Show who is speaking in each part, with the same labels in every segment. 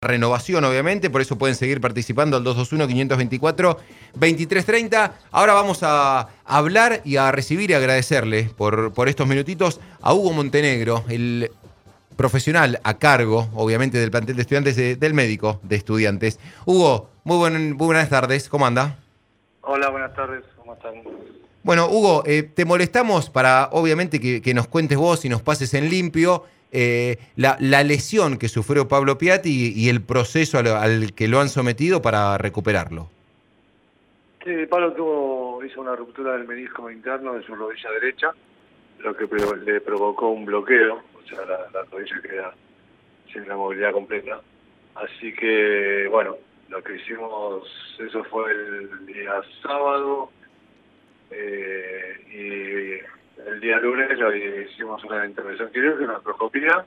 Speaker 1: renovación, obviamente, por eso pueden seguir participando al 221-524-2330. Ahora vamos a hablar y a recibir y agradecerle por, por estos minutitos a Hugo Montenegro, el profesional a cargo, obviamente, del plantel de estudiantes del médico de estudiantes. Hugo, muy, muy buenas tardes, ¿cómo anda?
Speaker 2: Hola, buenas tardes, ¿cómo están?
Speaker 1: Bueno, Hugo, eh, te molestamos para, obviamente, que, que nos cuentes vos y nos pases en limpio eh, la, lesión que sufrió Pablo Piatti y, el proceso al, que lo han sometido para recuperarlo.
Speaker 2: Sí, Pablo tuvo, hizo una ruptura del menisco interno de su rodilla derecha, lo que le provocó un bloqueo, o sea, la, rodilla queda sin la movilidad completa. Así que, bueno, lo que hicimos, eso fue el día sábado, eh, y el día lunes hicimos una intervención quirúrgica, una artroscopía,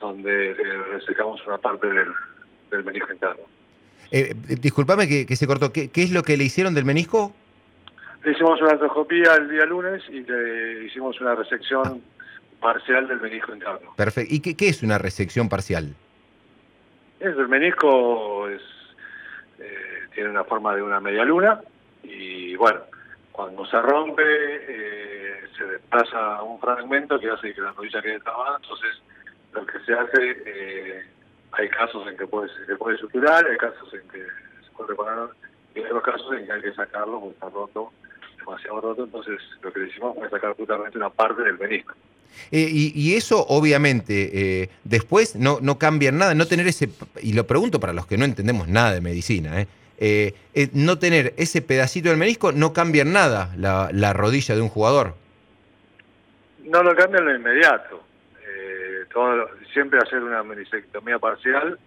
Speaker 2: donde resecamos una parte del, del menisco interno.
Speaker 1: Eh, disculpame que, se cortó. ¿Qué, es lo que le hicieron del menisco?
Speaker 2: Le hicimos una artroscopía el día lunes y le hicimos una resección parcial del menisco interno.
Speaker 1: Perfecto. ¿Y qué, es una resección parcial?
Speaker 2: Es, el menisco es, eh, tiene una forma de una media luna y bueno, cuando se rompe eh, se desplaza un fragmento que hace que la rodilla quede trabada, entonces lo que se hace, eh, hay casos en que puede, se puede suturar, hay casos en que se puede reparar, y hay otros casos en que hay que sacarlo porque está roto, demasiado roto, entonces lo que decimos es sacar justamente una parte del menisco.
Speaker 1: Eh, y, eso obviamente después no, no cambia nada, no tener ese, y lo pregunto para los que no entendemos nada de medicina, ¿eh? Eh, eh, no tener ese pedacito del menisco no cambia nada la, rodilla de un jugador.
Speaker 2: No lo cambia en lo inmediato. Eh, todo, siempre hacer una menisectomía parcial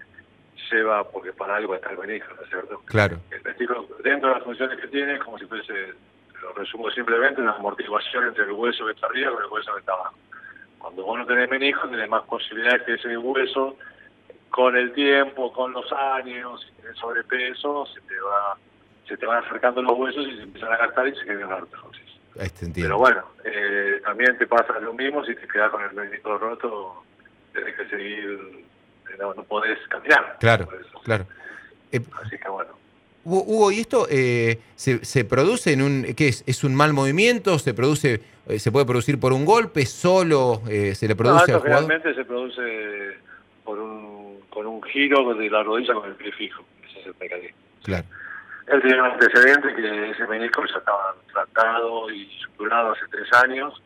Speaker 2: lleva, porque para algo está el menisco, ¿no es cierto?
Speaker 1: Claro.
Speaker 2: El menisco, dentro de las funciones que tiene, es como si fuese, lo resumo simplemente, una amortiguación entre el hueso que está arriba con el hueso que está abajo. Cuando vos no tenés menisco, tenés más posibilidades que ese hueso con el tiempo, con los años, si tienes sobrepeso, se te va se te van acercando los huesos y se empiezan a gastar y se quedan la artrosis. Pero bueno, eh, también te pasa lo mismo si te quedas con el menisco roto, tienes que seguir, no, podés caminar.
Speaker 1: Claro, claro.
Speaker 2: Eh, Así que bueno.
Speaker 1: Hugo, ¿y esto eh, se, se, produce en un, qué es? ¿Es un mal movimiento? ¿Se produce, se puede producir por un golpe? ¿Solo se le produce
Speaker 2: no, Realmente se produce por un con un giro de la rodilla con el pie fijo. Ese es el mecanismo.
Speaker 1: Claro.
Speaker 2: Él tiene un antecedente que ese menisco ya estaba tratado y suturado hace tres años.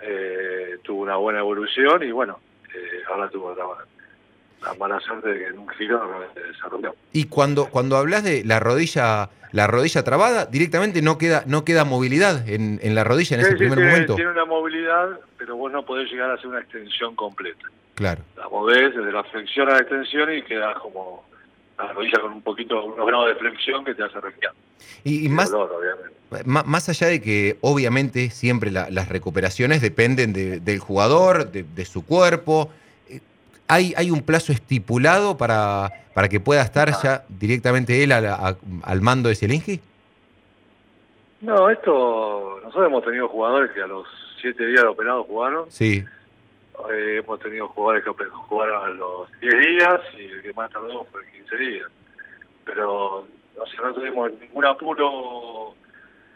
Speaker 2: Eh, tuvo una buena evolución y bueno, eh, ahora tuvo la, mala suerte de que en un giro realmente desarrolló.
Speaker 1: Y cuando, cuando hablas de la rodilla la rodilla trabada, directamente no queda no queda movilidad en, en la rodilla en ese primer momento.
Speaker 2: Tiene una movilidad, pero vos no podés llegar a hacer una extensión completa.
Speaker 1: Claro.
Speaker 2: La movés desde la flexión a la extensión y queda como la rodilla con un poquito, unos grados de flexión que te hace respirar.
Speaker 1: Y, más, más allá de que obviamente siempre las recuperaciones dependen del jugador, de, su cuerpo, eh, ¿hay, ¿hay un plazo estipulado para, para que pueda estar ya directamente él al mando de Zielinski?
Speaker 2: No, esto, nosotros hemos tenido jugadores que a los siete días de operado jugaron.
Speaker 1: Sí.
Speaker 2: Eh, hemos tenido jugadores que jugaron a los 10 días y el que más tardó fue 15 días. Pero no tuvimos ningún apuro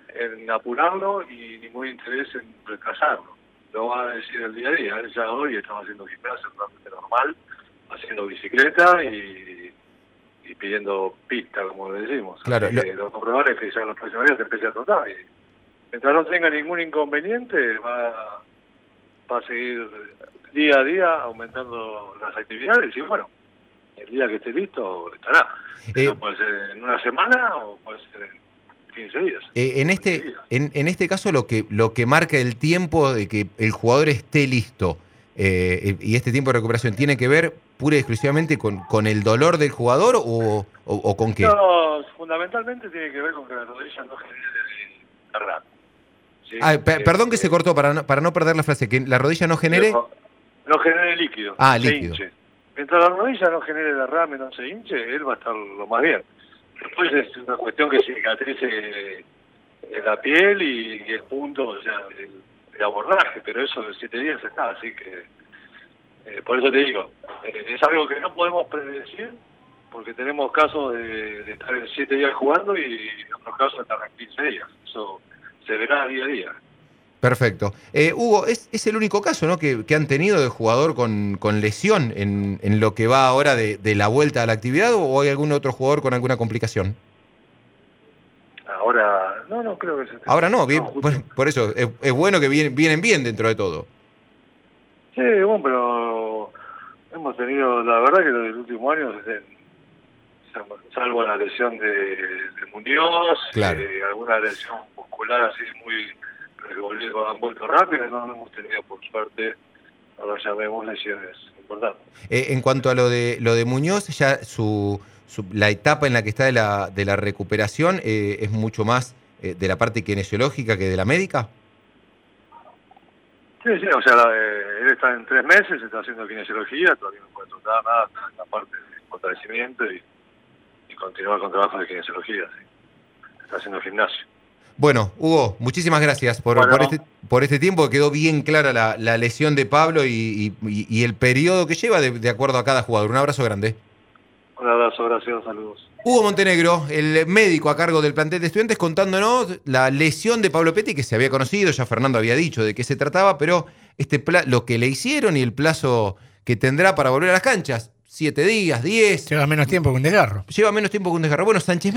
Speaker 2: en apurarlo y ningún interés en retrasarlo. Lo va a decir el día a día. Ya hoy estamos haciendo gimnasio totalmente normal, haciendo bicicleta y, y pidiendo pista, como le decimos.
Speaker 1: Claro,
Speaker 2: lo... Los compradores que ya los próximos días se empieza a trotar. Y mientras no tenga ningún inconveniente, va va a seguir día a día aumentando las actividades y bueno, el día que esté listo estará. Eh, puede ser en una semana o puede ser en 15 días.
Speaker 1: Eh, en este En, en, este caso lo que lo que marca el tiempo de que el jugador esté listo eh, y este tiempo de recuperación tiene que ver pura y exclusivamente con, con el dolor del jugador o, o, con qué?
Speaker 2: No, fundamentalmente tiene que ver con que la rodilla no genere
Speaker 1: Ah, perdón que se cortó para no, para no perder la frase, que la rodilla no genere...
Speaker 2: No, genere líquido.
Speaker 1: Ah, líquido.
Speaker 2: Mientras la rodilla no genere derrame, no se hinche, él va a estar lo más bien. Después es una cuestión que cicatrice en la piel y, el punto, o sea, el, abordaje, pero eso en siete días está, así que eh, por eso te digo, eh, es algo que no podemos predecir porque tenemos casos de, estar en siete días jugando y otros casos de estar en 15 días. Eso se verá día a día.
Speaker 1: Perfecto. Eh, Hugo, es, es, el único caso ¿no? que, han tenido de jugador con, con lesión en, en, lo que va ahora de, de, la vuelta a la actividad o hay algún otro jugador con alguna complicación?
Speaker 2: Ahora, no, no creo que se
Speaker 1: Ahora no, bien, por, eso, es, bueno que vienen, vienen bien dentro de todo.
Speaker 2: Sí, bueno, pero hemos tenido, la verdad que los últimos años, salvo la lesión de, de Muñoz, eh, alguna lesión así muy han vuelto rápido, no hemos tenido por suerte, ahora sabemos lesiones importantes.
Speaker 1: Eh, en cuanto a lo de lo de Muñoz, ya su, la etapa en la que está de la, de la recuperación eh, es mucho más eh, de la parte kinesiológica que de la médica.
Speaker 2: Sí, sí, o sea, él está en tres meses, está haciendo kinesiología, todavía no puede tocar nada, en la parte de fortalecimiento y, y continúa con trabajo de kinesiología, sí. Está haciendo gimnasio.
Speaker 1: Bueno, Hugo, muchísimas gracias por, este, por, este, tiempo. Quedó bien clara la, lesión de Pablo y, el periodo que lleva de, acuerdo a cada jugador. Un abrazo grande.
Speaker 2: Un abrazo, gracias, saludos.
Speaker 1: Hugo Montenegro, el médico a cargo del plantel de estudiantes, contándonos la lesión de Pablo Petti, que se había conocido, ya Fernando había dicho de qué se trataba, pero este lo que le hicieron y el plazo que tendrá para volver a las canchas, siete días, diez.
Speaker 3: Lleva menos tiempo que un desgarro.
Speaker 1: Lleva menos tiempo que un desgarro. Bueno, Sánchez